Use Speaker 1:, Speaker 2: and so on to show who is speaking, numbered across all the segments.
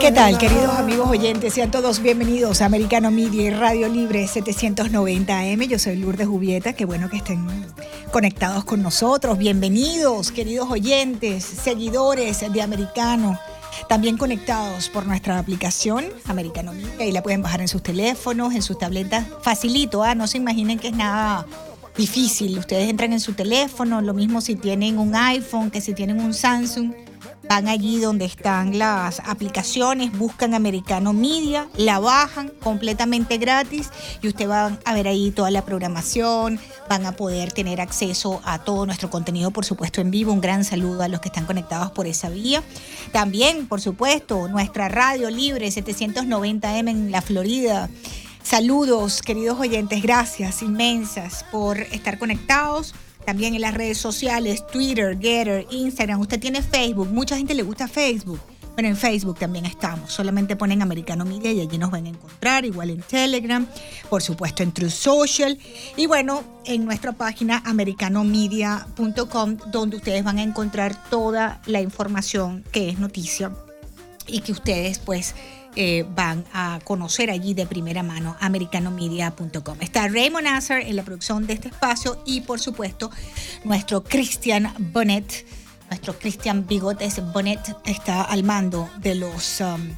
Speaker 1: ¿Qué tal, queridos amigos oyentes? Sean todos bienvenidos a Americano Media y Radio Libre 790 AM. Yo soy Lourdes Jubieta. Qué bueno que estén conectados con nosotros. Bienvenidos, queridos oyentes, seguidores de Americano. También conectados por nuestra aplicación Americano Media y la pueden bajar en sus teléfonos, en sus tabletas. Facilito, ¿ah? no se imaginen que es nada difícil. Ustedes entran en su teléfono, lo mismo si tienen un iPhone que si tienen un Samsung. Van allí donde están las aplicaciones, buscan Americano Media, la bajan completamente gratis y usted va a ver ahí toda la programación, van a poder tener acceso a todo nuestro contenido, por supuesto, en vivo. Un gran saludo a los que están conectados por esa vía. También, por supuesto, nuestra radio libre 790M en la Florida. Saludos, queridos oyentes, gracias inmensas por estar conectados. También en las redes sociales, Twitter, Getter, Instagram. Usted tiene Facebook, mucha gente le gusta Facebook. Pero en Facebook también estamos. Solamente ponen Americano Media y allí nos van a encontrar. Igual en Telegram, por supuesto en True Social. Y bueno, en nuestra página americanomedia.com, donde ustedes van a encontrar toda la información que es noticia y que ustedes pues eh, van a conocer allí de primera mano, americanomedia.com. Está Raymond Nazar en la producción de este espacio y por supuesto nuestro Christian Bonnet, nuestro Christian Bigotes Bonnet está al mando de los... um,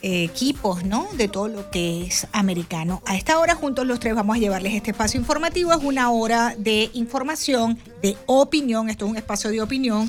Speaker 1: eh, equipos, ¿no? De todo lo que es americano. A esta hora, juntos los tres, vamos a llevarles este espacio informativo. Es una hora de información, de opinión. Esto es un espacio de opinión,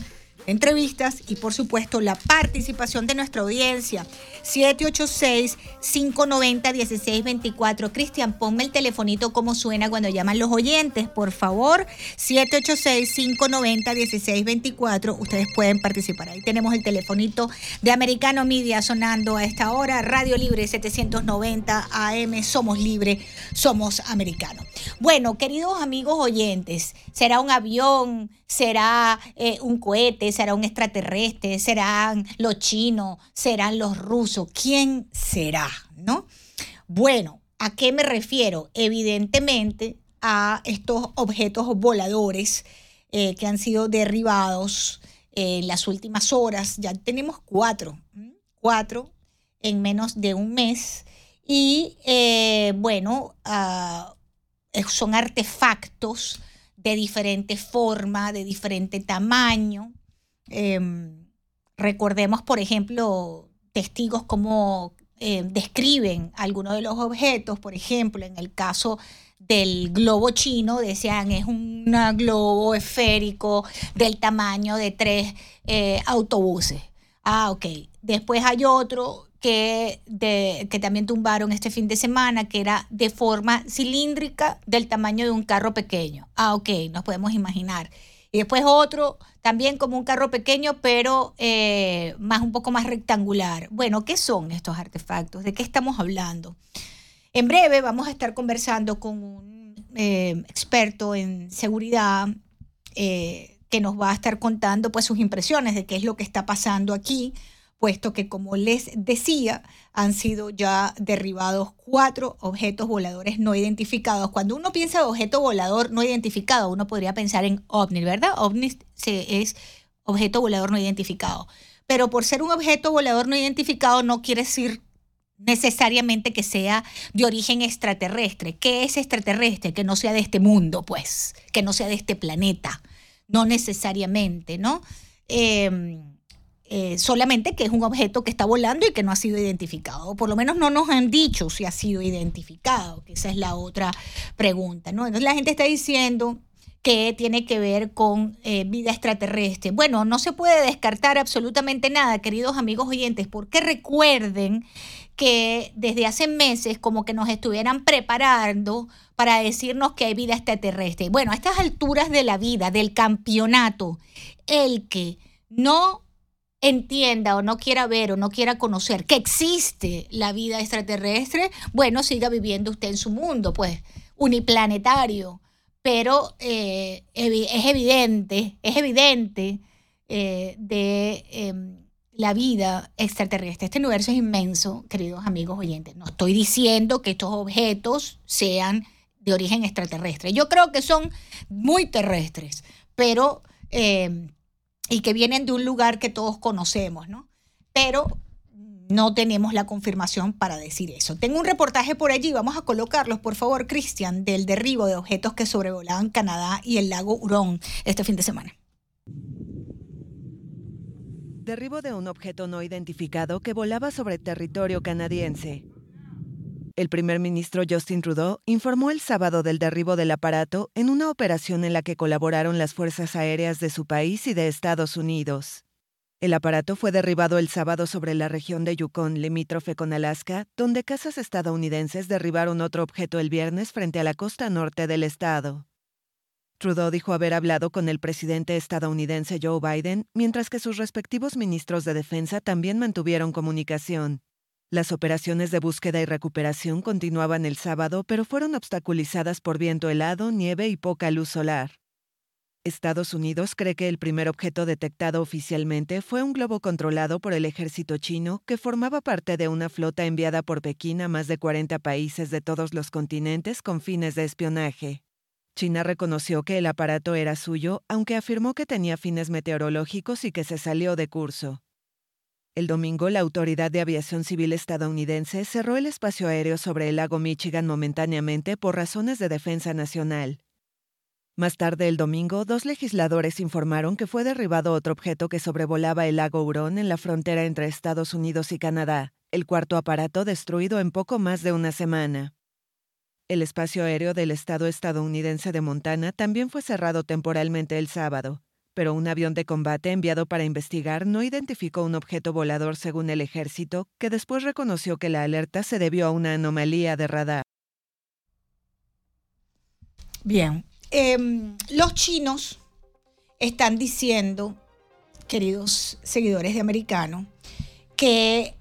Speaker 1: entrevistas y, por supuesto, la participación de nuestra audiencia. 786-590-1624. Cristian, ponme el telefonito como suena cuando llaman los oyentes, por favor. 786-590-1624. Ustedes pueden participar. Ahí tenemos el telefonito de Americano Media sonando a esta hora. Radio Libre 790 AM. Somos libre, somos americano. Bueno, queridos amigos oyentes, ¿será un avión? ¿Será eh, un cohete? ¿Será un extraterrestre? ¿Serán los chinos? ¿Serán los rusos? ¿Quién será? ¿No? Bueno, ¿a qué me refiero? Evidentemente a estos objetos voladores eh, que han sido derribados en las últimas horas. Ya tenemos cuatro, cuatro en menos de un mes. Y eh, bueno, ah, eh, son artefactos de diferente forma, de diferente tamaño. Em, recordemos, por ejemplo, testigos como eh, describen algunos de los objetos, por ejemplo, en el caso del globo chino, decían es un globo esférico del tamaño de tres eh, autobuses. Ah, ok. Después hay otro que, de- que también tumbaron este fin de semana, que era de forma cilíndrica del tamaño de un carro pequeño. Ah, ok, nos podemos imaginar. Y después otro, también como un carro pequeño, pero eh, más un poco más rectangular. Bueno, ¿qué son estos artefactos? ¿De qué estamos hablando? En breve vamos a estar conversando con un eh, experto en seguridad eh, que nos va a estar contando pues sus impresiones de qué es lo que está pasando aquí, puesto que como les decía, han sido ya derribados cuatro objetos voladores no identificados. Cuando uno piensa de objeto volador no identificado, uno podría pensar en ovni, ¿verdad? OVNI se- es objeto volador no identificado. Pero por ser un objeto volador no identificado no quiere decir necesariamente que sea de origen extraterrestre. ¿Qué es extraterrestre? Que no sea de este mundo, pues, que no sea de este planeta. No necesariamente, ¿no? Eh, eh, solamente que es un objeto que está volando y que no ha sido identificado. O por lo menos no nos han dicho si ha sido identificado, que esa es la otra pregunta, ¿no? Entonces la gente está diciendo que tiene que ver con eh, vida extraterrestre. Bueno, no se puede descartar absolutamente nada, queridos amigos oyentes, porque recuerden que desde hace meses como que nos estuvieran preparando para decirnos que hay vida extraterrestre. Bueno, a estas alturas de la vida, del campeonato, el que no entienda o no quiera ver o no quiera conocer que existe la vida extraterrestre, bueno, siga viviendo usted en su mundo, pues, uniplanetario. Pero eh, es evidente, es evidente eh, de em, la vida extraterrestre. Este universo es inmenso, queridos amigos oyentes. No estoy diciendo que estos objetos sean de origen extraterrestre. Yo creo que son muy terrestres, pero em, y que vienen de un lugar que todos conocemos, ¿no? Pero no tenemos la confirmación para decir eso. Tengo un reportaje por allí, vamos a colocarlos, por favor, Cristian, del derribo de objetos que sobrevolaban Canadá y el lago Hurón este fin de semana.
Speaker 2: Derribo de un objeto no identificado que volaba sobre territorio canadiense. El primer ministro Justin Trudeau informó el sábado del derribo del aparato en una operación en la que colaboraron las fuerzas aéreas de su país y de Estados Unidos. El aparato fue derribado el sábado sobre la región de Yukon, limítrofe con Alaska, donde casas estadounidenses derribaron otro objeto el viernes frente a la costa norte del estado. Trudeau dijo haber hablado con el presidente estadounidense Joe Biden, mientras que sus respectivos ministros de defensa también mantuvieron comunicación. Las operaciones de búsqueda y recuperación continuaban el sábado, pero fueron obstaculizadas por viento helado, nieve y poca luz solar. Estados Unidos cree que el primer objeto detectado oficialmente fue un globo controlado por el ejército chino que formaba parte de una flota enviada por Pekín a más de 40 países de todos los continentes con fines de espionaje. China reconoció que el aparato era suyo, aunque afirmó que tenía fines meteorológicos y que se salió de curso. El domingo, la Autoridad de Aviación Civil estadounidense cerró el espacio aéreo sobre el lago Michigan momentáneamente por razones de defensa nacional. Más tarde el domingo, dos legisladores informaron que fue derribado otro objeto que sobrevolaba el lago Hurón en la frontera entre Estados Unidos y Canadá, el cuarto aparato destruido en poco más de una semana. El espacio aéreo del estado estadounidense de Montana también fue cerrado temporalmente el sábado, pero un avión de combate enviado para investigar no identificó un objeto volador según el ejército, que después reconoció que la alerta se debió a una anomalía de radar.
Speaker 1: Bien, em, los chinos están diciendo, queridos seguidores de americano, que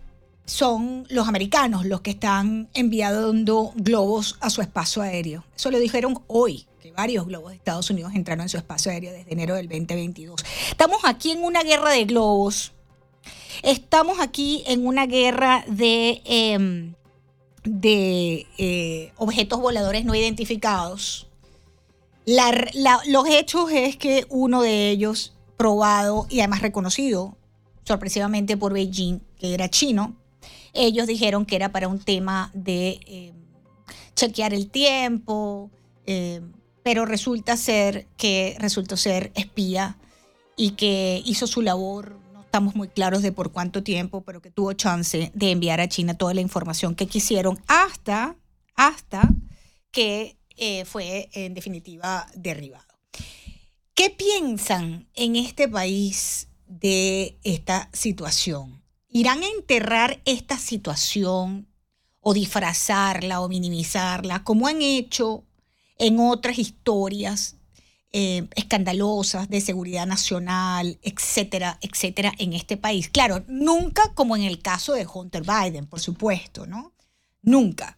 Speaker 1: son los americanos los que están enviando globos a su espacio aéreo. Eso lo dijeron hoy varios globos de Estados Unidos entraron en su espacio aéreo desde enero del 2022. Estamos aquí en una guerra de globos. Estamos aquí en una guerra de, em, de eh, objetos voladores no identificados. los hechos es que uno de ellos, probado y además reconocido sorpresivamente por Beijing, que era chino, ellos dijeron que era para un tema de em, chequear el tiempo, em, pero resulta ser que resultó ser espía y que hizo su labor, no estamos muy claros de por cuánto tiempo, pero que tuvo chance de enviar a China toda la información que quisieron hasta, hasta que eh, fue en definitiva derribado. ¿Qué piensan en este país de esta situación? ¿Irán a enterrar esta situación o disfrazarla o minimizarla como han hecho en otras historias eh, escandalosas de seguridad nacional, etcétera, etcétera, en este país. Claro, nunca como en el caso de Hunter Biden, por supuesto, ¿no? Nunca.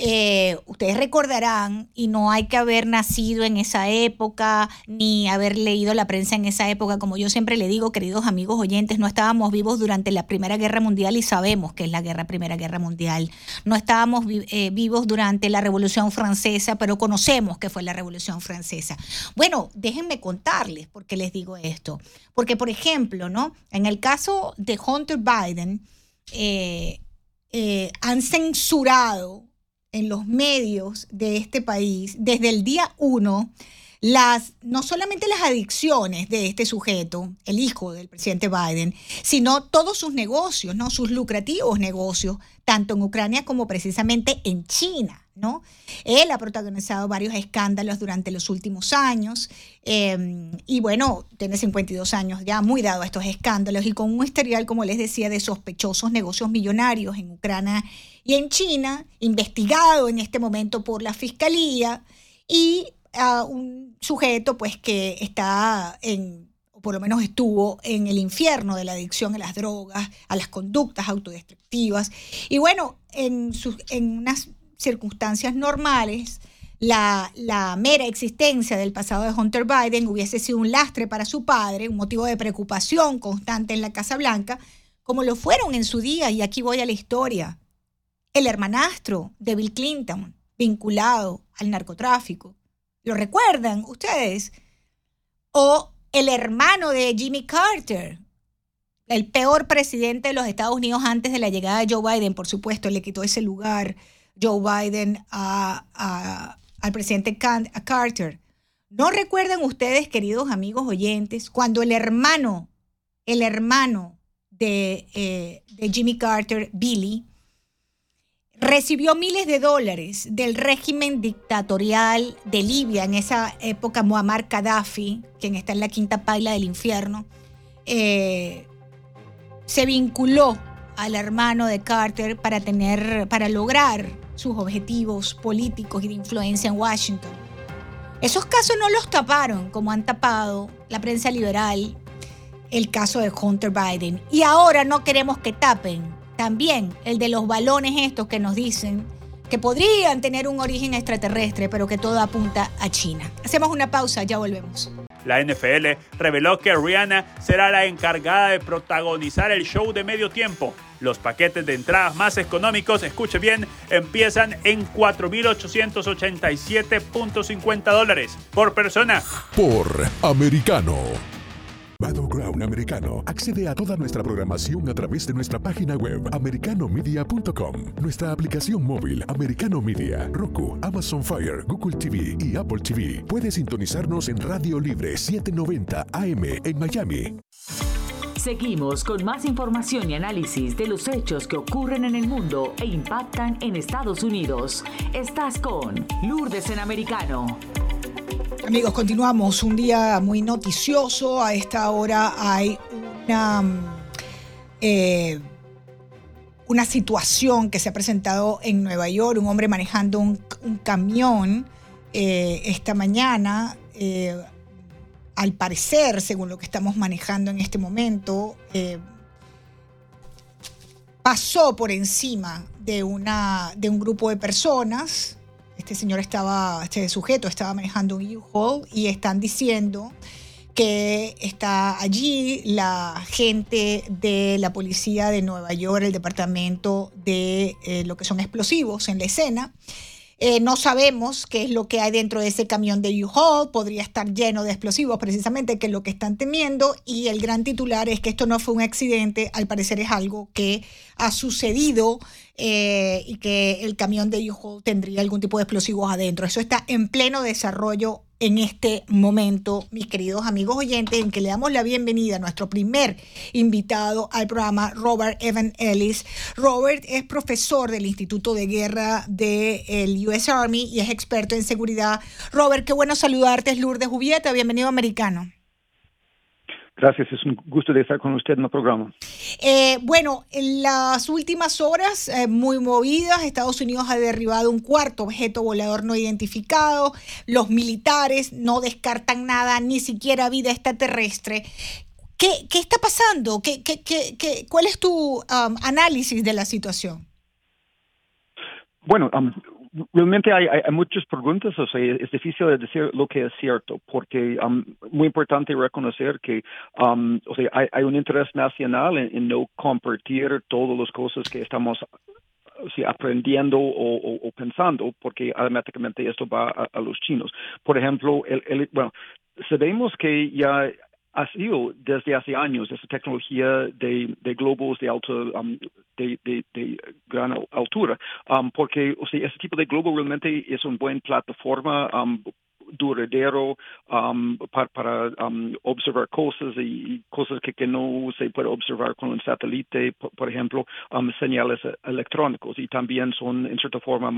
Speaker 1: Eh, ustedes recordarán, y no hay que haber nacido en esa época, ni haber leído la prensa en esa época, como yo siempre le digo, queridos amigos oyentes, no estábamos vivos durante la Primera Guerra Mundial y sabemos que es la guerra, Primera Guerra Mundial. No estábamos eh, vivos durante la Revolución Francesa, pero conocemos que fue la Revolución Francesa. Bueno, déjenme contarles por qué les digo esto. Porque, por ejemplo, ¿no? En el caso de Hunter Biden, eh, han censurado en los medios de este país desde el día uno las, no solamente las adicciones de este sujeto, el hijo del presidente Biden, sino todos sus negocios, ¿no? sus lucrativos negocios, tanto en Ucrania como precisamente en China. ¿No? Él ha protagonizado varios escándalos durante los últimos años em, y bueno, tiene 52 años ya muy dado a estos escándalos y con un historial, como les decía, de sospechosos negocios millonarios en Ucrania y en China, investigado en este momento por la Fiscalía y a un sujeto pues que está en o por lo menos estuvo en el infierno de la adicción a las drogas, a las conductas autodestructivas. Y bueno, en, sus, en unas circunstancias normales, la, la, mera existencia del pasado de Hunter Biden hubiese sido un lastre para su padre, un motivo de preocupación constante en la Casa Blanca, como lo fueron en su día, y aquí voy a la historia. El hermanastro de Bill Clinton, vinculado al narcotráfico. ¿Lo recuerdan ustedes? O el hermano de Jimmy Carter, el peor presidente de los Estados Unidos antes de la llegada de Joe Biden, por supuesto, le quitó ese lugar Joe Biden al presidente Carter. ¿No recuerdan ustedes, queridos amigos oyentes, cuando el hermano, el hermano de, eh, de Jimmy Carter, Billy, recibió miles de dólares del régimen dictatorial de Libia en esa época, Muammar Gaddafi, quien está en la quinta paila del infierno, eh, se vinculó al hermano de Carter para tener, para lograr sus objetivos políticos y de influencia en Washington. Esos casos no los taparon, como han tapado la prensa liberal el caso de Hunter Biden. Y ahora no queremos que tapen también el de los balones estos que nos dicen que podrían tener un origen extraterrestre, pero que todo apunta a China. Hacemos una pausa, ya volvemos.
Speaker 3: La NFL reveló que Rihanna será la encargada de protagonizar el show de medio tiempo. Los paquetes de entradas más económicos, escuche bien, empiezan en 4.887.50 dólares por persona.
Speaker 4: Por americano. Battleground Americano. Accede a toda nuestra programación a través de nuestra página web americanomedia.com, nuestra aplicación móvil Americano Media, Roku, Amazon Fire, Google TV y Apple TV. Puede sintonizarnos en Radio Libre 790 AM en Miami.
Speaker 5: Seguimos con más información y análisis de los hechos que ocurren en el mundo e impactan en Estados Unidos. Estás con Lourdes en Americano.
Speaker 1: Amigos, continuamos. Un día muy noticioso. A esta hora hay una, eh, una situación que se ha presentado en Nueva York. Un hombre manejando un, camión eh, esta mañana. Eh, al parecer, según lo que estamos manejando en este momento, pasó por encima de, una, de un grupo de personas este señor estaba, este sujeto estaba manejando un U-Haul y están diciendo que está allí la gente de la policía de Nueva York, el departamento de eh, lo que son explosivos en la escena. Eh, no sabemos qué es lo que hay dentro de ese camión de U-Haul, podría estar lleno de explosivos precisamente, que es lo que están temiendo, y el gran titular es que esto no fue un accidente, al parecer es algo que ha sucedido eh, y que el camión de U-Haul tendría algún tipo de explosivos adentro. Eso está en pleno desarrollo en este momento, mis queridos amigos oyentes, en que le damos la bienvenida a nuestro primer invitado al programa, Robert Evan Ellis. Robert es profesor del Instituto de Guerra del US Army y es experto en seguridad. Robert, qué bueno saludarte, es Lourdes Jubieta, bienvenido americano.
Speaker 6: Gracias, es un gusto de estar con usted en el programa.
Speaker 1: Eh, bueno, en las últimas horas eh, muy movidas, Estados Unidos ha derribado un cuarto objeto volador no identificado, los militares no descartan nada, ni siquiera vida extraterrestre. ¿Qué, qué está pasando? ¿Qué, qué, qué, cuál es tu um, análisis de la situación?
Speaker 6: Bueno, um, realmente hay, hay, muchas preguntas, o sea, es difícil decir lo que es cierto, porque um, muy importante reconocer que um, o sea, hay, un interés nacional en, no compartir todas las cosas que estamos aprendiendo o, pensando, porque automáticamente esto va a, los chinos. Por ejemplo, el, bueno, sabemos que ya ha sido desde hace años. Esa tecnología de, de globos de alta um, de, de, de, gran altura. Um, porque o sea ese tipo de globo realmente es una buena plataforma um, duradero um, para, um, observar cosas y, cosas que, que, no se puede observar con un satélite, por, ejemplo, um, señales electrónicos y también son en cierta forma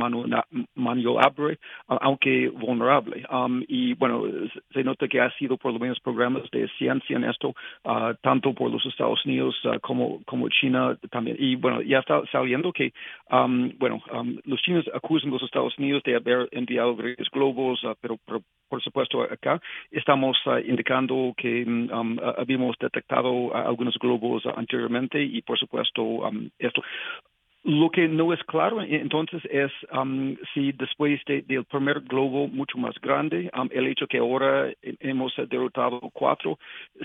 Speaker 6: maniobrable, aunque vulnerable. y bueno, se nota que ha sido por lo menos programas de ciencia en esto, uh, tanto por los Estados Unidos uh, como, como China también. Y bueno, ya está saliendo que, bueno, los chinos acusan a los Estados Unidos de haber enviado globos, uh, pero, por supuesto acá. Estamos indicando que um, habíamos detectado algunos globos anteriormente y por supuesto esto lo que no es claro entonces es um, si después del primer globo mucho más grande, um, el hecho que ahora hemos derrotado cuatro,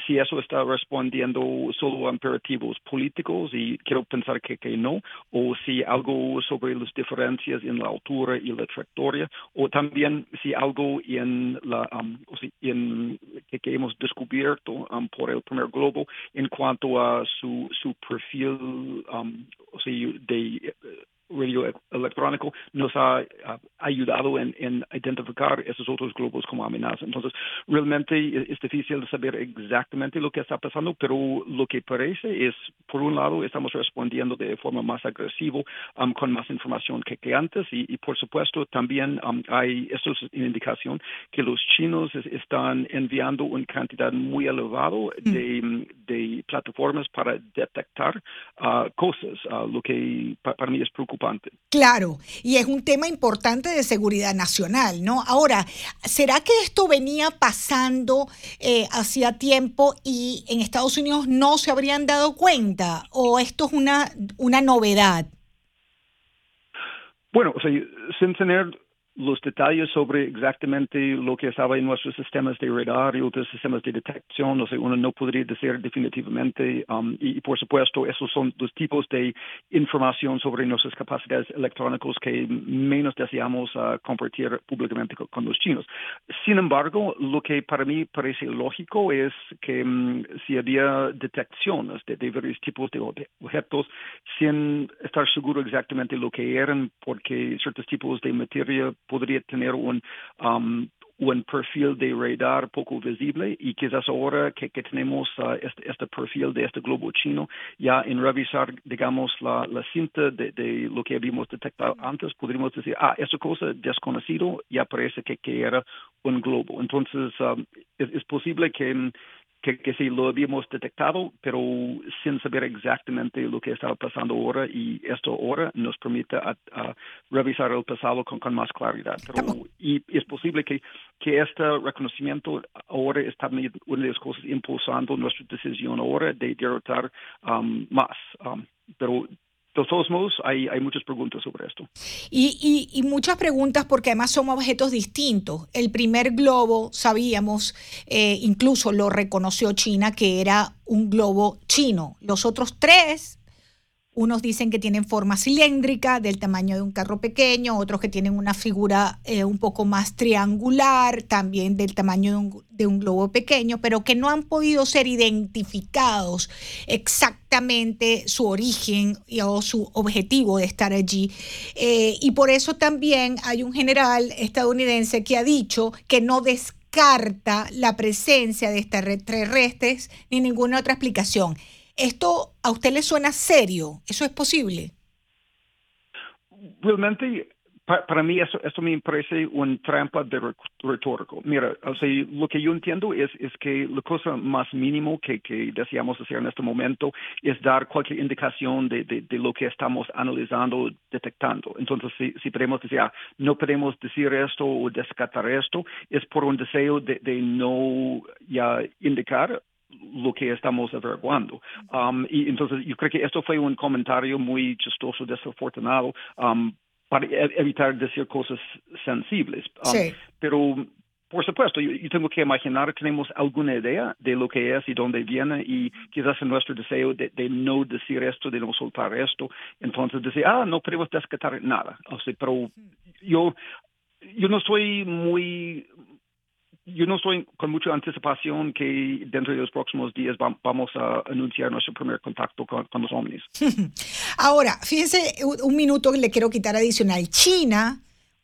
Speaker 6: si eso está respondiendo solo a imperativos políticos y quiero pensar que, que no, o si algo sobre las diferencias en la altura y la trayectoria, o también si algo en la um, en, que, que, hemos descubierto por el primer globo en cuanto a su, su perfil o sea, de uh, radio electrónico nos ha, ayudado en, identificar esos otros globos como amenaza. Entonces, realmente es, difícil saber exactamente lo que está pasando, pero lo que parece es, por un lado, estamos respondiendo de forma más agresiva, um, con más información que, que antes, y, por supuesto también um, hay, esto es una indicación, que los chinos están enviando una cantidad muy elevada mm. de, de, plataformas para detectar uh, cosas, uh, lo que para mí es preocupante
Speaker 1: Claro, y es un tema importante de seguridad nacional, ¿no? Ahora, ¿será que esto venía pasando eh, hacía tiempo y en Estados Unidos no se habrían dado cuenta? ¿O esto es una, una novedad?
Speaker 6: Bueno, o sea, sin tener los detalles sobre exactamente lo que estaba en nuestros sistemas de radar y otros sistemas de detección, o sea, uno no podría decir definitivamente, um, y, por supuesto, esos son los tipos de información sobre nuestras capacidades electrónicas que menos deseamos uh, compartir públicamente con, los chinos. Sin embargo, lo que para mí parece lógico es que um, si había detecciones de, de, varios tipos de objetos sin estar seguro exactamente lo que eran, porque ciertos tipos de materia podría tener un, um, un perfil de radar poco visible y quizás ahora que, que tenemos uh, este, este, perfil de este globo chino, ya en revisar, digamos, la, la cinta de, de, lo que habíamos detectado antes, podríamos decir, ah, esa cosa desconocido ya parece que, que era un globo. Entonces, um, es, es, posible que que, que, sí lo habíamos detectado, pero sin saber exactamente lo que estaba pasando ahora y esto ahora nos permite a, revisar el pasado con, con más claridad. Pero, y es posible que, que este reconocimiento ahora está una de las cosas impulsando nuestra decisión ahora de derrotar um, más. Um, pero de todos modos, hay, hay muchas preguntas sobre esto.
Speaker 1: Y, y, muchas preguntas porque además son objetos distintos. El primer globo, sabíamos, eh, incluso lo reconoció China, que era un globo chino. Los otros tres unos dicen que tienen forma cilíndrica, del tamaño de un carro pequeño, otros que tienen una figura eh, un poco más triangular, también del tamaño de un, globo pequeño, pero que no han podido ser identificados exactamente su origen o su objetivo de estar allí. Eh, y por eso también hay un general estadounidense que ha dicho que no descarta la presencia de extraterrestres ni ninguna otra explicación. ¿Esto a usted le suena serio? ¿Eso es posible?
Speaker 6: Realmente, para, mí eso, esto me parece un trampa de retórico. Mira, lo que yo entiendo es, que la cosa más mínimo que, deseamos hacer en este momento es dar cualquier indicación de, de, lo que estamos analizando, detectando. Entonces, si, si podemos decir, ah, no podemos decir esto o descartar esto, es por un deseo de, de no ya indicar lo que estamos averiguando. Um, y entonces yo creo que esto fue un comentario muy chistoso, desafortunado, um, para e-, evitar decir cosas sensibles. Um, sí. Pero por supuesto, yo, tengo que imaginar, que tenemos alguna idea de lo que es y dónde viene y quizás en nuestro deseo de, no decir esto, de no soltar esto, entonces decir, ah, no podemos descartar nada. O sea, pero yo, yo no estoy muy yo no estoy con mucha anticipación que dentro de los próximos días vamos a anunciar nuestro primer contacto con, los ovnis.
Speaker 1: Ahora, fíjense un minuto que le quiero quitar adicional. China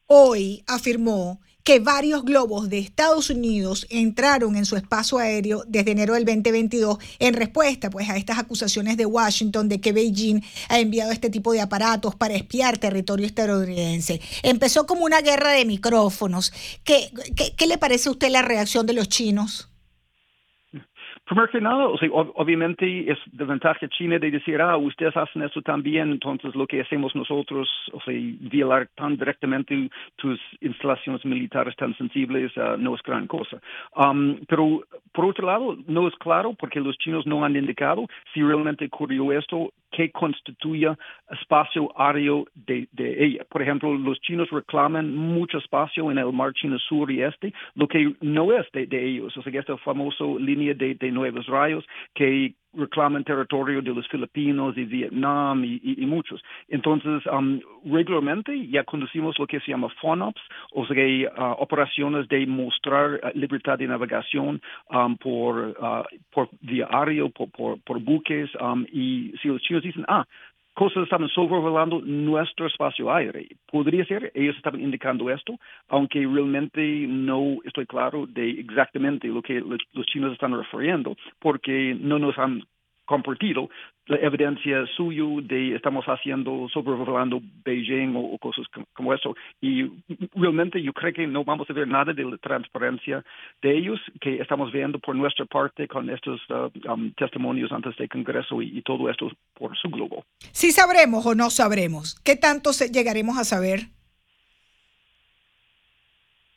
Speaker 1: hoy afirmó que varios globos de Estados Unidos entraron en su espacio aéreo desde enero del 2022 en respuesta pues, a estas acusaciones de Washington de que Beijing ha enviado este tipo de aparatos para espiar territorio estadounidense. Empezó como una guerra de micrófonos. ¿Qué, qué, qué le parece a usted la reacción de los chinos?
Speaker 6: Primero que nada, o sea, obviamente es de ventaja China de decir, ah, ustedes hacen eso también, entonces lo que hacemos nosotros, o sea, violar tan directamente tus instalaciones militares tan sensibles uh, no es gran cosa. Um, pero por otro lado, no es claro porque los chinos no han indicado si realmente ocurrió esto que constituya espacio aéreo de, de, ella. Por ejemplo, los chinos reclaman mucho espacio en el mar chino sur y este, lo que no es de, de ellos. O sea, esta famosa línea de, de nuevos rayos que reclaman territorio de los filipinos y Vietnam y, muchos. Entonces, um, regularmente ya conducimos lo que se llama FONOPS, o sea, uh, operaciones de mostrar uh, libertad de navegación um, por, uh, por aéreo, por, por, por buques, um, y si los chinos dicen, ah, cosas estaban sobrevolando nuestro espacio aéreo. Podría ser, ellos estaban indicando esto, aunque realmente no estoy claro de exactamente lo que los chinos están refiriendo, porque no nos han compartido la evidencia suyo de estamos haciendo, sobrevolando Beijing o, o, cosas como eso. Y realmente yo creo que no vamos a ver nada de la transparencia de ellos que estamos viendo por nuestra parte con estos uh, um, testimonios antes del Congreso y, y, todo esto por su globo.
Speaker 1: Sí sabremos o no sabremos. ¿Qué tanto llegaremos a saber?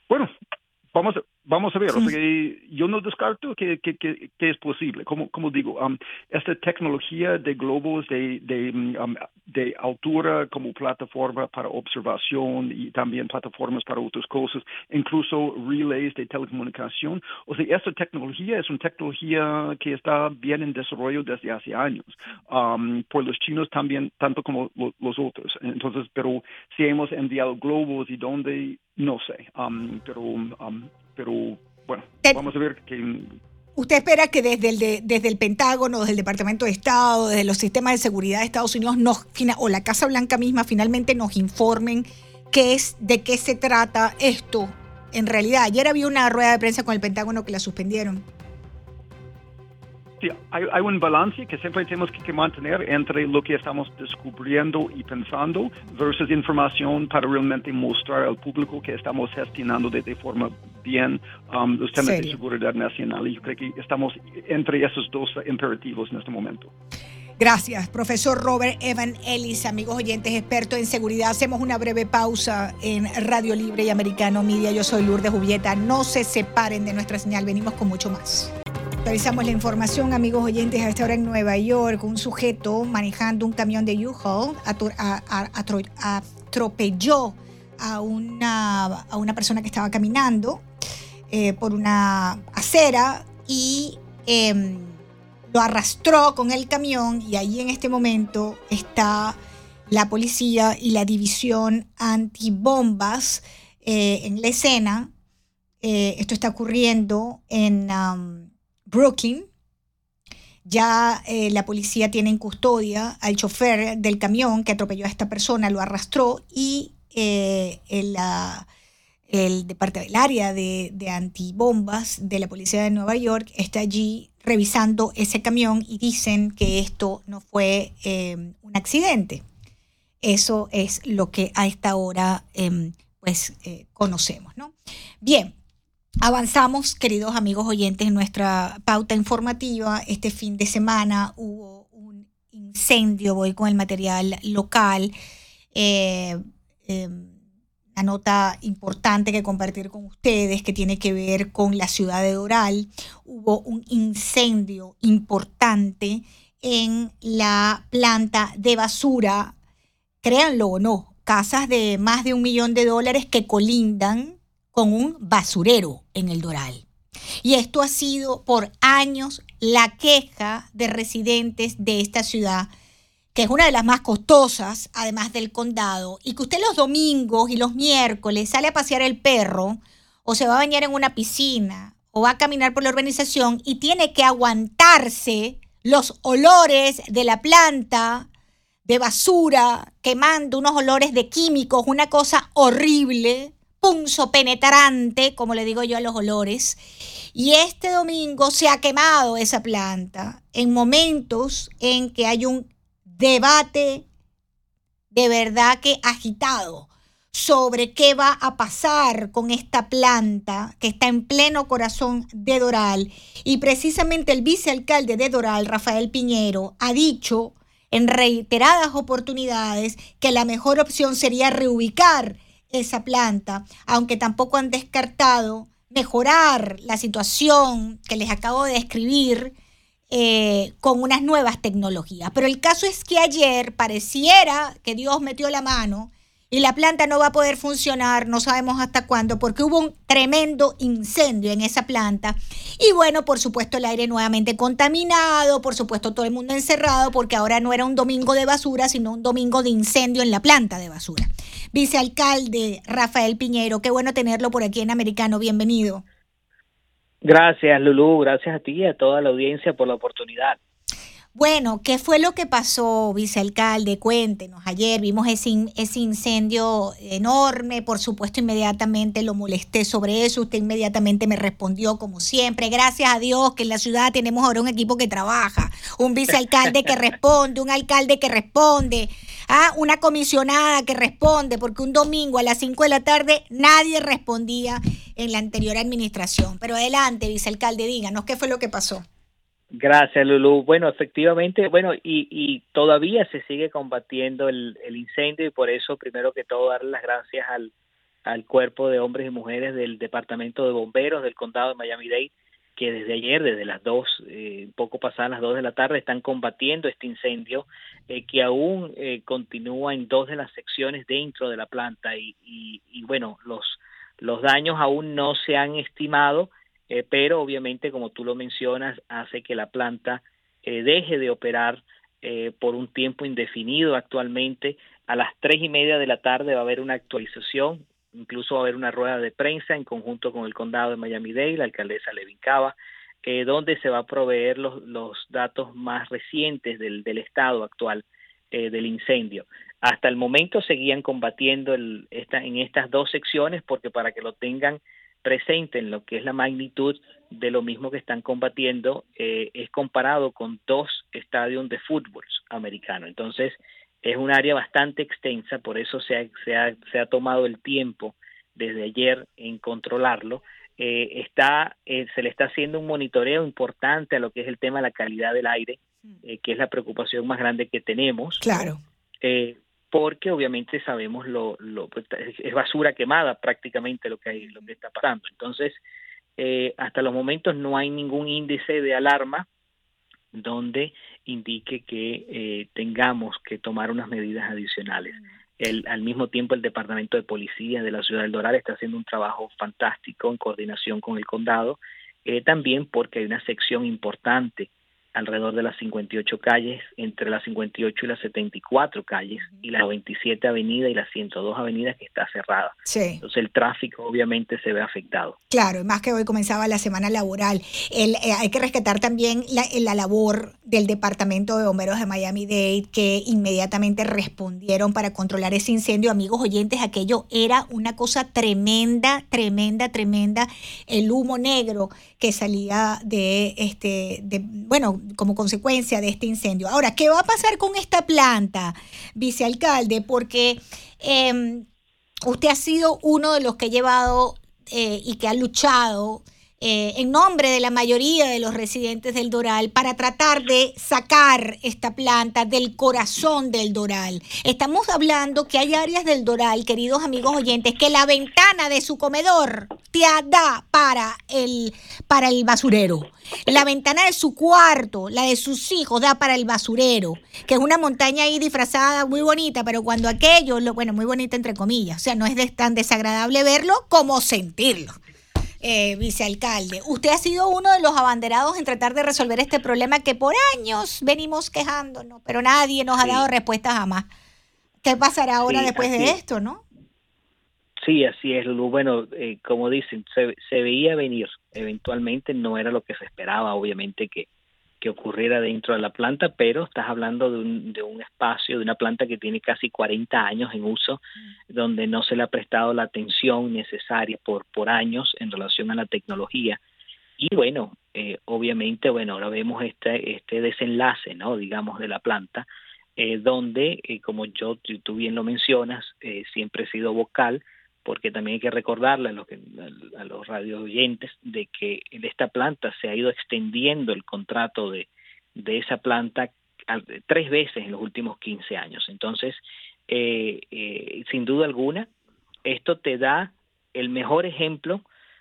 Speaker 6: Bueno, vamos a, Vamos a ver, o sea, yo no descarto que, que, que, que es posible. Como, como digo, um, esta tecnología de globos de, de, um, de, altura como plataforma para observación y también plataformas para otras cosas, incluso relays de telecomunicación, o sea, esta tecnología es una tecnología que está bien en desarrollo desde hace años, um, por los chinos también, tanto como lo, los otros. Entonces, pero si hemos enviado globos y dónde, no sé, um, pero... Pero bueno, vamos a ver que...
Speaker 1: ¿Usted espera que desde el, de, desde el Pentágono, desde el Departamento de Estado, desde los sistemas de seguridad de Estados Unidos, nos, o la Casa Blanca misma finalmente nos informen qué es, de qué se trata esto en realidad? Ayer había una rueda de prensa con el Pentágono que la suspendieron
Speaker 6: hay, hay, un balance que siempre tenemos que mantener entre lo que estamos descubriendo y pensando versus información para realmente mostrar al público que estamos gestionando de, de forma bien um, los temas de seguridad nacional. Y yo creo que estamos entre esos dos imperativos en este momento.
Speaker 1: Gracias, profesor Robert Evan Ellis, amigos oyentes expertos en seguridad. Hacemos una breve pausa en Radio Libre y Americano Media. Yo soy Lourdes Jubieta. No se separen de nuestra señal, venimos con mucho más. Actualizamos la información, amigos oyentes, a esta hora en Nueva York. Un sujeto manejando un camión de U-Haul atropelló a una, a una persona que estaba caminando eh, por una acera y eh, lo arrastró con el camión y ahí en este momento está la policía y la división antibombas eh, en la escena. Eh, esto está ocurriendo en... Brooklyn. Ya eh, la policía tiene en custodia al chofer del camión que atropelló a esta persona, lo arrastró y eh, el, el, el área de, de, antibombas de la policía de Nueva York está allí revisando ese camión y dicen que esto no fue eh, un accidente. Eso es lo que a esta hora em, pues conocemos, ¿no? Bien, Avanzamos, queridos amigos oyentes, en nuestra pauta informativa. Este fin de semana hubo un incendio, voy con el material local. Eh, eh, una nota importante que compartir con ustedes que tiene que ver con la ciudad de Doral. Hubo un incendio importante en la planta de basura, créanlo o no, casas de más de un millón de dólares que colindan con un basurero en el Doral. Y esto ha sido por años la queja de residentes de esta ciudad, que es una de las más costosas, además del condado, y que usted los domingos y los miércoles sale a pasear el perro o se va a bañar en una piscina o va a caminar por la urbanización y tiene que aguantarse los olores de la planta de basura, quemando unos olores de químicos, una cosa horrible punzo penetrante, como le digo yo a los olores. Y este domingo se ha quemado esa planta en momentos en que hay un debate de verdad que agitado sobre qué va a pasar con esta planta que está en pleno corazón de Doral. Y precisamente el vicealcalde de Doral, Rafael Piñero, ha dicho en reiteradas oportunidades que la mejor opción sería reubicar esa planta, aunque tampoco han descartado mejorar la situación que les acabo de describir eh, con unas nuevas tecnologías. Pero el caso es que ayer pareciera que Dios metió la mano y la planta no va a poder funcionar, no sabemos hasta cuándo, porque hubo un tremendo incendio en esa planta. Y bueno, por supuesto el aire nuevamente contaminado, por supuesto todo el mundo encerrado, porque ahora no era un domingo de basura, sino un domingo de incendio en la planta de basura. Vicealcalde Rafael Piñero, qué bueno tenerlo por aquí en Americano, bienvenido.
Speaker 7: Gracias, Lulú, gracias a ti y a toda la audiencia por la oportunidad.
Speaker 1: Bueno, ¿qué fue lo que pasó, vicealcalde? Cuéntenos. Ayer vimos ese, ese incendio enorme, por supuesto, inmediatamente lo molesté sobre eso. Usted inmediatamente me respondió, como siempre. Gracias a Dios que en la ciudad tenemos ahora un equipo que trabaja, un vicealcalde que responde, un alcalde que responde, ¿ah? una comisionada que responde, porque un domingo a las 5 de la tarde nadie respondía en la anterior administración. Pero adelante, vicealcalde, díganos qué fue lo que pasó.
Speaker 7: Gracias, Lulu. Bueno, efectivamente, bueno, y, y todavía se sigue combatiendo el, incendio y por eso, primero que todo, darle las gracias al, al cuerpo de hombres y mujeres del Departamento de Bomberos del Condado de Miami-Dade, que desde ayer, desde las dos, eh, poco pasadas las dos de la tarde, están combatiendo este incendio eh, que aún eh, continúa en dos de las secciones dentro de la planta y, y, y bueno, los, los daños aún no se han estimado eh, pero obviamente, como tú lo mencionas, hace que la planta eh, deje de operar eh, por un tiempo indefinido actualmente. A las tres y media de la tarde va a haber una actualización, incluso va a haber una rueda de prensa en conjunto con el condado de Miami-Dade, la alcaldesa Levin Cava, donde se va a proveer los, los datos más recientes del, del estado actual eh, del incendio. Hasta el momento seguían combatiendo el, esta, en estas dos secciones porque para que lo tengan presente en lo que es la magnitud de lo mismo que están combatiendo eh, es comparado con dos estadios de fútbol americano. Entonces, es un área bastante extensa, por eso se ha, se ha, se ha tomado el tiempo desde ayer en controlarlo. Eh, está, eh, se le está haciendo un monitoreo importante a lo que es el tema de la calidad del aire, eh, que es la preocupación más grande que tenemos.
Speaker 1: Claro.
Speaker 7: Eh, porque obviamente sabemos lo, lo pues, es basura quemada prácticamente lo que hay, lo que está pasando. Entonces, eh, hasta los momentos no hay ningún índice de alarma donde indique que eh, tengamos que tomar unas medidas adicionales. El, al mismo tiempo, el Departamento de Policía de la Ciudad del Doral está haciendo un trabajo fantástico en coordinación con el condado, eh, también porque hay una sección importante alrededor de las 58 calles, entre las 58 y las 74 calles, y la 97 avenida y la 102 avenida que está cerrada.
Speaker 1: Sí.
Speaker 7: Entonces el tráfico obviamente se ve afectado.
Speaker 1: Claro, y más que hoy comenzaba la semana laboral. El, eh, hay que rescatar también la, la, labor del Departamento de Bomberos de Miami-Dade, que inmediatamente respondieron para controlar ese incendio. Amigos oyentes, aquello era una cosa tremenda, tremenda, tremenda. El humo negro que salía de, este, bueno, como consecuencia de este incendio. Ahora, ¿qué va a pasar con esta planta, vicealcalde? Porque eh, usted ha sido uno de los que ha llevado eh, y que ha luchado eh, en nombre de la mayoría de los residentes del Doral para tratar de sacar esta planta del corazón del Doral. Estamos hablando que hay áreas del Doral, queridos amigos oyentes, que la ventana de su comedor te da para el, para el basurero. La ventana de su cuarto, la de sus hijos, da para el basurero, que es una montaña ahí disfrazada muy bonita, pero cuando aquello, lo, bueno, muy bonita entre comillas, o sea, no es tan desagradable verlo como sentirlo eh, vicealcalde. Usted ha sido uno de los abanderados en tratar de resolver este problema que por años venimos quejándonos, pero nadie nos ha dado respuesta jamás. ¿Qué pasará ahora sí, después de esto, no?
Speaker 7: Sí, así es, Lulu. Bueno, eh, como dicen, se, se, veía venir. Eventualmente no era lo que se esperaba, obviamente, que, que ocurriera dentro de la planta, pero estás hablando de un, de un espacio, de una planta que tiene casi 40 años en uso, donde no se le ha prestado la atención necesaria por, por años en relación a la tecnología. Y bueno, eh, obviamente, bueno, ahora vemos este, este desenlace, ¿no? Digamos, de la planta, eh, donde, eh, como yo, tú bien lo mencionas, siempre he sido vocal, porque también hay que recordarle a los, que, a, los radio oyentes de que en esta planta se ha ido extendiendo el contrato de, de esa planta tres veces en los últimos 15 años. Entonces, eh, eh, sin duda alguna, esto te da el mejor ejemplo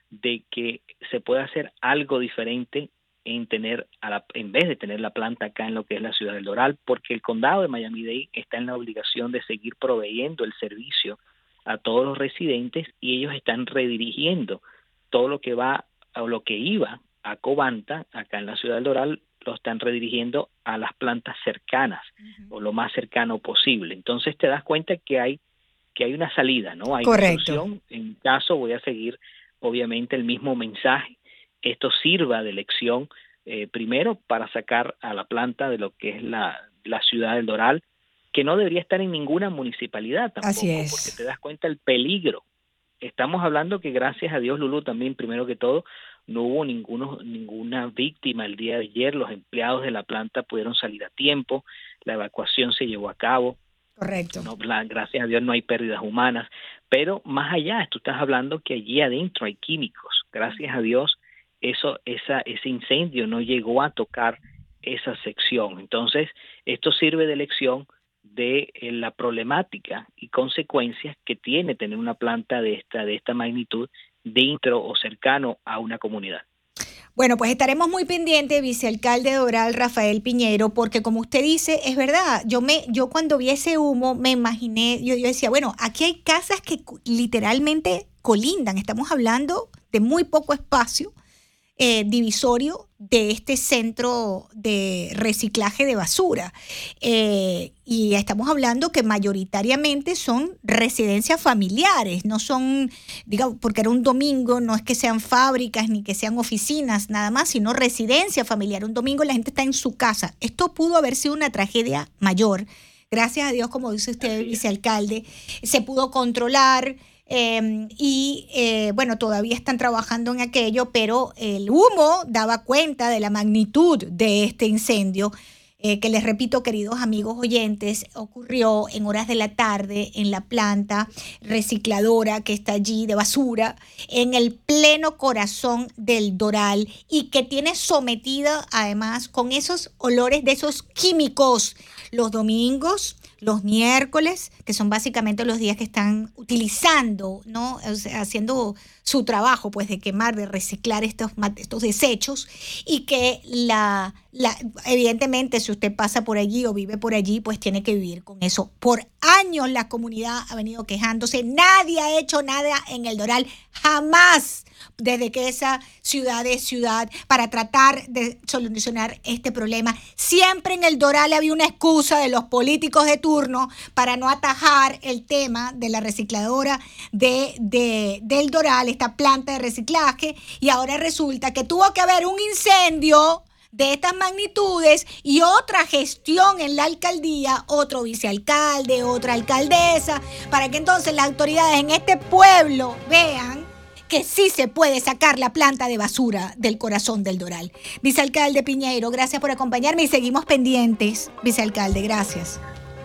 Speaker 7: de que se puede hacer algo diferente en tener a la, en vez de tener la planta acá en lo que es la ciudad del Doral, porque el condado de Miami-Dade está en la obligación de seguir proveyendo el servicio a todos los residentes y ellos están redirigiendo todo lo que va o lo que iba a Cobanta, acá en la ciudad del Doral, lo están redirigiendo a las plantas cercanas o lo más cercano posible. Entonces te das cuenta que hay que hay una salida, ¿no? Hay
Speaker 1: Correcto.
Speaker 7: En caso voy a seguir obviamente el mismo mensaje. Esto sirva de lección eh, primero para sacar a la planta de lo que es la, la ciudad del Doral que no debería estar en ninguna municipalidad tampoco,
Speaker 1: Así es.
Speaker 7: porque te das cuenta el peligro. Estamos hablando que gracias a Dios, Lulu, también primero que todo, no hubo ninguno, ninguna víctima el día de ayer, los empleados de la planta pudieron salir a tiempo, la evacuación se llevó a cabo,
Speaker 1: Correcto.
Speaker 7: no, la- gracias a Dios no hay pérdidas humanas, pero más allá, tú estás hablando que allí adentro hay químicos, gracias a Dios eso, esa, ese incendio no llegó a tocar esa sección, entonces esto sirve de lección de eh, la problemática y consecuencias que tiene tener una planta de esta de esta magnitud dentro o cercano a una comunidad.
Speaker 1: Bueno, pues estaremos muy pendientes, vicealcalde de Doral, Rafael Piñero, porque como usted dice, es verdad, yo me, yo cuando vi ese humo me imaginé, yo, yo decía, bueno, aquí hay casas que literalmente colindan, estamos hablando de muy poco espacio eh, divisorio de este centro de reciclaje de basura. Eh, y estamos hablando que mayoritariamente son residencias familiares, no son, digamos, porque era un domingo, no es que sean fábricas ni que sean oficinas, nada más, sino residencia familiar. Un domingo la gente está en su casa. Esto pudo haber sido una tragedia mayor. Gracias a Dios, como dice usted, vicealcalde, se pudo controlar. Eh, y eh, bueno, todavía están trabajando en aquello, pero el humo daba cuenta de la magnitud de este incendio, eh, que les repito, queridos amigos oyentes, ocurrió en horas de la tarde en la planta recicladora que está allí de basura, en el pleno corazón del Doral y que tiene sometida además con esos olores de esos químicos los domingos, los miércoles, que son básicamente los días que están utilizando, ¿no? Haciendo su trabajo, pues, de quemar, de reciclar estos, estos desechos, y que la, la, evidentemente, si usted pasa por allí o vive por allí, pues tiene que vivir con eso. Por años la comunidad ha venido quejándose, nadie ha hecho nada en el Doral, jamás, desde que esa ciudad es ciudad, para tratar de solucionar este problema. Siempre en el Doral había una excusa de los políticos de turno para no atajar el tema de la recicladora de, de- del Doral, esta planta de reciclaje, y ahora resulta que tuvo que haber un incendio de estas magnitudes y otra gestión en la alcaldía, otro vicealcalde, otra alcaldesa, para que entonces las autoridades en este pueblo vean que sí se puede sacar la planta de basura del corazón del Doral. Vicealcalde Piñeiro, gracias por acompañarme y seguimos pendientes. Vicealcalde, gracias.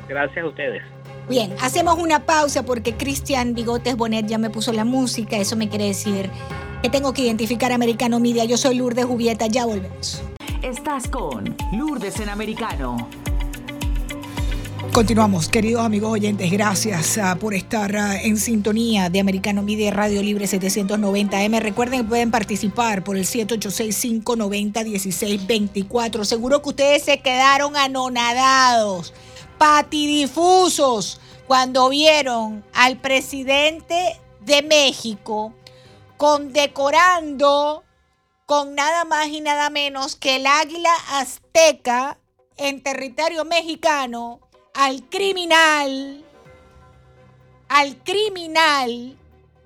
Speaker 7: Gracias a ustedes.
Speaker 1: Bien, hacemos una pausa porque Cristian Bigotes Bonet ya me puso la música. Eso me quiere decir que tengo que identificar Americano Media. Yo soy Lourdes Jubieta. Ya volvemos.
Speaker 5: Estás con Lourdes en Americano.
Speaker 1: Continuamos, queridos amigos oyentes. Gracias ah, por estar ah, en sintonía de Americano Media Radio Libre 790M. Recuerden que pueden participar por el 786-590-1624. Seguro que ustedes se quedaron anonadados, patidifusos, cuando vieron al presidente de México condecorando con nada más y nada menos que el águila azteca en territorio mexicano al criminal, al criminal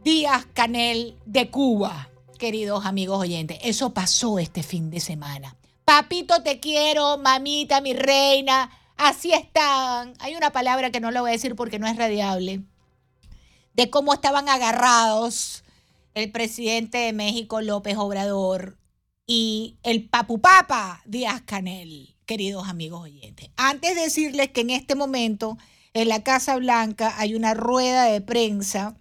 Speaker 1: Díaz Canel de Cuba, queridos amigos oyentes. Eso pasó este fin de semana. Papito te quiero, mamita, mi reina. Así estaban. Hay una palabra que no la voy a decir porque no es radiable. De cómo estaban agarrados el presidente de México, López Obrador, y el Papu Papa Díaz Canel, queridos amigos oyentes. Antes de decirles que en este momento en la Casa Blanca hay una rueda de prensa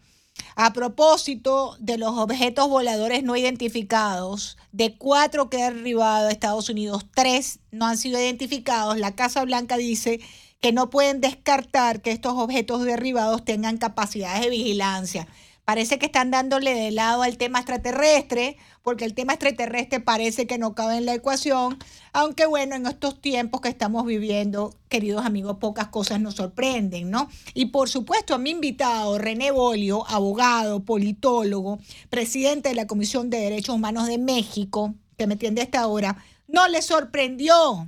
Speaker 1: a propósito de los objetos voladores no identificados, de cuatro que han arribado a Estados Unidos, tres no han sido identificados. La Casa Blanca dice que no pueden descartar que estos objetos derribados tengan capacidades de vigilancia. Parece que están dándole de lado al tema extraterrestre, porque el tema extraterrestre parece que no cabe en la ecuación, aunque bueno, en estos tiempos que estamos viviendo, queridos amigos, pocas cosas nos sorprenden, ¿no? Y por supuesto a mi invitado, René Bolio, abogado, politólogo, presidente de la Comisión de Derechos Humanos de México, que me entiende esta hora, no le sorprendió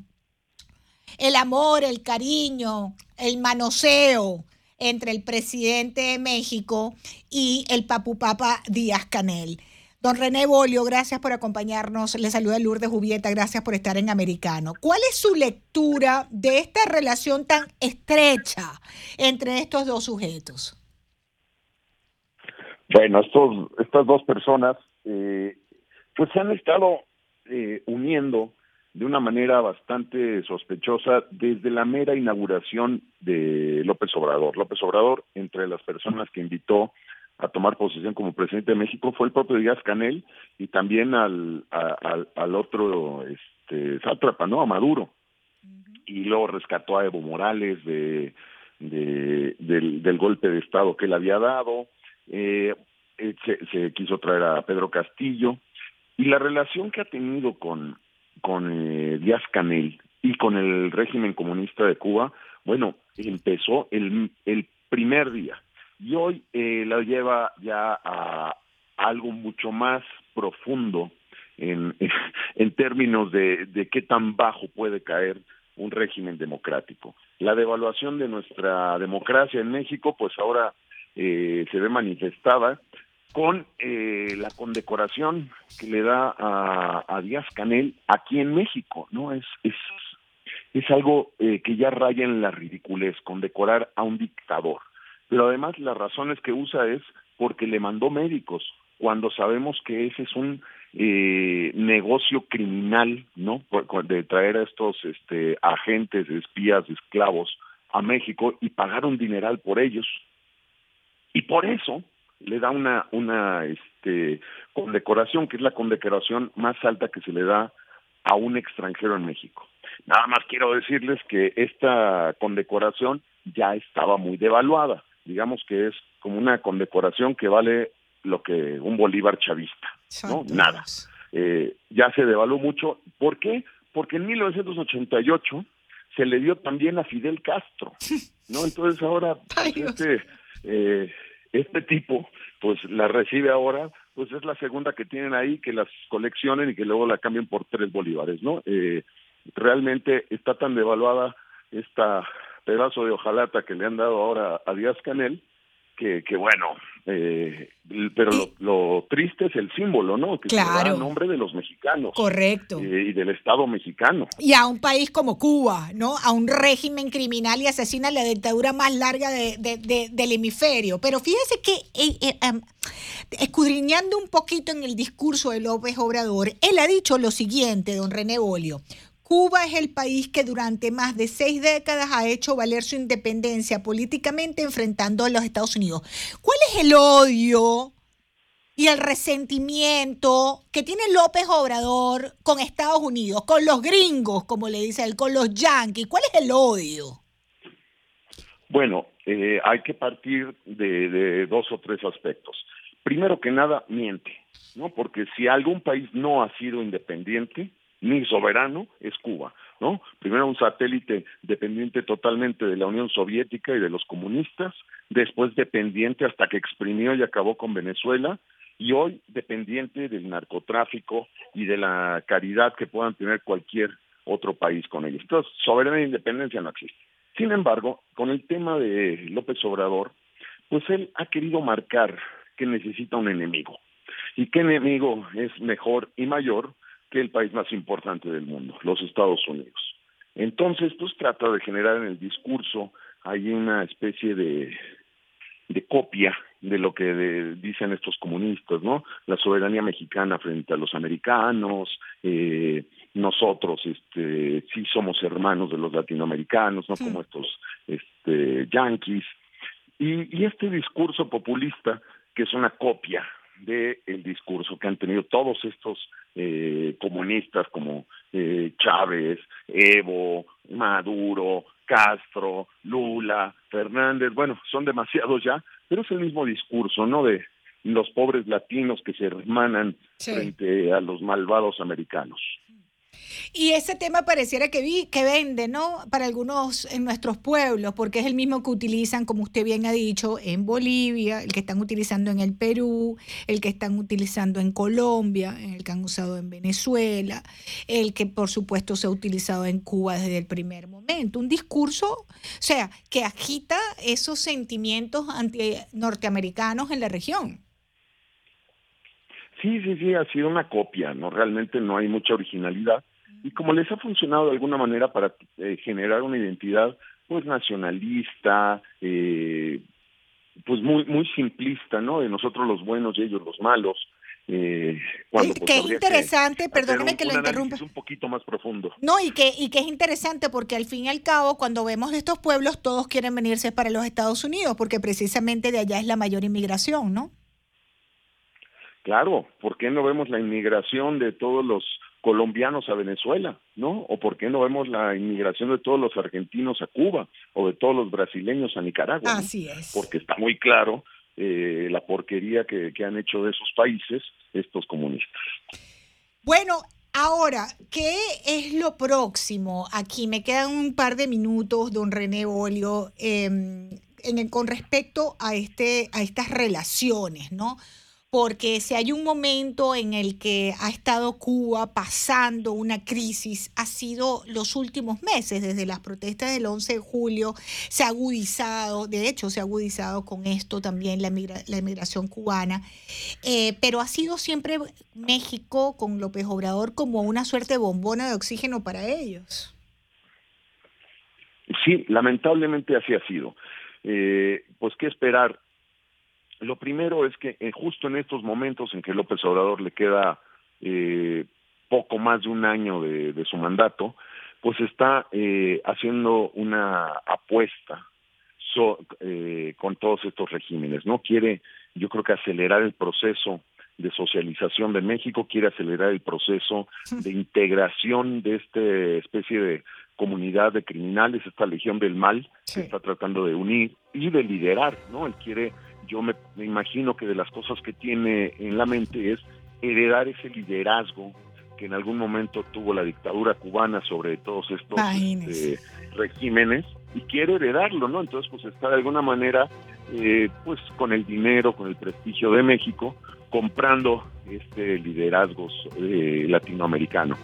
Speaker 1: el amor, el cariño, el manoseo, entre el presidente de México y el Papu Papa Díaz Canel. Don René Bolio, gracias por acompañarnos. Le saluda Lourdes Jubieta, gracias por estar en Americano. ¿Cuál es su lectura de esta relación tan estrecha entre estos dos sujetos?
Speaker 8: Bueno, estos, estas dos personas eh, pues se han estado eh, uniendo de una manera bastante sospechosa desde la mera inauguración de López Obrador. López Obrador, entre las personas que invitó a tomar posesión como presidente de México fue el propio Díaz Canel y también al, al, otro este, sátrapa, ¿no? A Maduro. Y luego rescató a Evo Morales de, del, golpe de Estado que él había dado. Eh, eh, se, se quiso traer a Pedro Castillo. Y la relación que ha tenido con, con eh, Díaz Canel y con el régimen comunista de Cuba, bueno, empezó el, el primer día y hoy eh, la lleva ya a algo mucho más profundo en, en términos de, de qué tan bajo puede caer un régimen democrático. La devaluación de nuestra democracia en México, pues ahora eh, se ve manifestada con eh, la condecoración que le da a, Díaz Canel aquí en México, ¿no? Es, es, es algo eh, que ya raya en la ridiculez, condecorar a un dictador. Pero además las razones que usa es porque le mandó médicos, cuando sabemos que ese es un eh, negocio criminal, ¿no? De traer a estos este, agentes, espías, esclavos a México y pagar un dineral por ellos. Y por eso le da una, una este, condecoración, que es la condecoración más alta que se le da a un extranjero en México. Nada más quiero decirles que esta condecoración ya estaba muy devaluada. Digamos que es como una condecoración que vale lo que un bolívar chavista, ¿no? Nada. Eh, ya se devaluó mucho. ¿Por qué? Porque en 1988 se le dio también a Fidel Castro, ¿no? Entonces ahora pues, este eh, este tipo, pues la recibe ahora, pues es la segunda que tienen ahí, que las coleccionen y que luego la cambien por tres bolívares, ¿no? Eh, realmente está tan devaluada esta pedazo de hojalata que le han dado ahora a Díaz Canel, que, que bueno, eh, pero lo, triste es el símbolo, ¿no? Que claro. nombre de los mexicanos.
Speaker 1: Correcto.
Speaker 8: Eh, y del Estado mexicano.
Speaker 1: Y a un país como Cuba, ¿no? A un régimen criminal y asesina la dictadura más larga de, del hemisferio. Pero fíjese que, eh, em, escudriñando un poquito en el discurso de López Obrador, él ha dicho lo siguiente, don René Bolio. Cuba es el país que durante más de seis décadas ha hecho valer su independencia políticamente enfrentando a los Estados Unidos. ¿Cuál es el odio y el resentimiento que tiene López Obrador con Estados Unidos, con los gringos, como le dice él, con los yanquis? ¿Cuál es el odio?
Speaker 8: Bueno, eh, hay que partir de, de dos o tres aspectos. Primero que nada, miente, ¿no? Porque si algún país no ha sido independiente, ni soberano es Cuba, ¿no? Primero un satélite dependiente totalmente de la Unión Soviética y de los comunistas, después dependiente hasta que exprimió y acabó con Venezuela, y hoy dependiente del narcotráfico y de la caridad que puedan tener cualquier otro país con ellos. Entonces, soberanía e independencia no existe. Sin embargo, con el tema de López Obrador, pues él ha querido marcar que necesita un enemigo. ¿Y qué enemigo es mejor y mayor que el país más importante del mundo, los Estados Unidos. Entonces, pues trata de generar en el discurso hay una especie de, de copia de lo que dicen estos comunistas, ¿no? La soberanía mexicana frente a los americanos, eh, nosotros este, sí somos hermanos de los latinoamericanos, no como estos este, yanquis. Y, y este discurso populista, que es una copia del el discurso que han tenido todos estos eh, comunistas como eh, Chávez, Evo, Maduro, Castro, Lula, Fernández, bueno, son demasiados ya, pero es el mismo discurso, ¿no? De los pobres latinos que se hermanan frente a los malvados americanos.
Speaker 1: Y ese tema pareciera que, vi, que vende, ¿no? Para algunos en nuestros pueblos, porque es el mismo que utilizan, como usted bien ha dicho, en Bolivia, el que están utilizando en el Perú, el que están utilizando en Colombia, el que han usado en Venezuela, el que por supuesto se ha utilizado en Cuba desde el primer momento. Un discurso, o sea, que agita esos sentimientos anti norteamericanos en la región.
Speaker 8: Sí, sí, sí, ha sido una copia, ¿no? Realmente no hay mucha originalidad. Y como les ha funcionado de alguna manera para eh, generar una identidad, pues nacionalista, eh, pues muy muy simplista, ¿no? De nosotros los buenos y ellos los malos. Eh, cuando,
Speaker 1: pues, es interesante, perdóneme que lo interrumpa.
Speaker 8: un poquito más profundo.
Speaker 1: No, y que, y que es interesante porque al fin y al cabo, cuando vemos estos pueblos, todos quieren venirse para los Estados Unidos, porque precisamente de allá es la mayor inmigración, ¿no?
Speaker 8: Claro, ¿por qué no vemos la inmigración de todos los colombianos a Venezuela, ¿no? O por qué no vemos la inmigración de todos los argentinos a Cuba o de todos los brasileños a Nicaragua.
Speaker 1: Así es.
Speaker 8: Porque está muy claro eh, la porquería que, que han hecho de esos países estos comunistas.
Speaker 1: Bueno, Ahora, ¿qué es lo próximo? Aquí me quedan un par de minutos, don René Bolio, em, en, con respecto a, este, a estas relaciones, ¿no? Porque si hay un momento en el que ha estado Cuba pasando una crisis, ha sido los últimos meses, desde las protestas del 11 de julio, se ha agudizado, de hecho se ha agudizado con esto también la, emigración cubana, eh, pero ha sido siempre México con López Obrador como una suerte de bombona de oxígeno para ellos.
Speaker 8: Sí, lamentablemente así ha sido. Eh, pues qué esperar lo primero es que eh, justo en estos momentos en que López Obrador le queda eh, poco más de un año de, su mandato, pues está eh, haciendo una apuesta con todos estos regímenes, ¿no? Quiere, yo creo que acelerar el proceso de socialización de México, quiere acelerar el proceso de integración de esta especie de comunidad de criminales, esta legión del mal, que está tratando de unir y de liderar, ¿no? Él quiere yo me, imagino que de las cosas que tiene en la mente es heredar ese liderazgo que en algún momento tuvo la dictadura cubana sobre todos estos este, regímenes y quiere heredarlo, ¿no? Entonces, pues está de alguna manera, eh, pues con el dinero, con el prestigio de México, comprando este liderazgo eh, latinoamericano.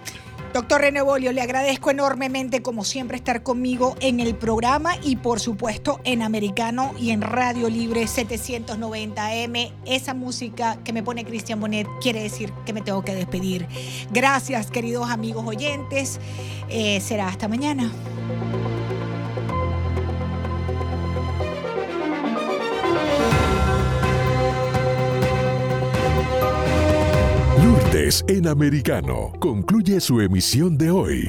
Speaker 1: Doctor René Bolio, le agradezco enormemente, como siempre, estar conmigo en el programa y, por supuesto, en Americano y en Radio Libre 790M. Esa música que me pone Cristian Bonet quiere decir que me tengo que despedir. Gracias, queridos amigos oyentes. Eh, será hasta mañana.
Speaker 4: En Americano concluye su emisión de hoy.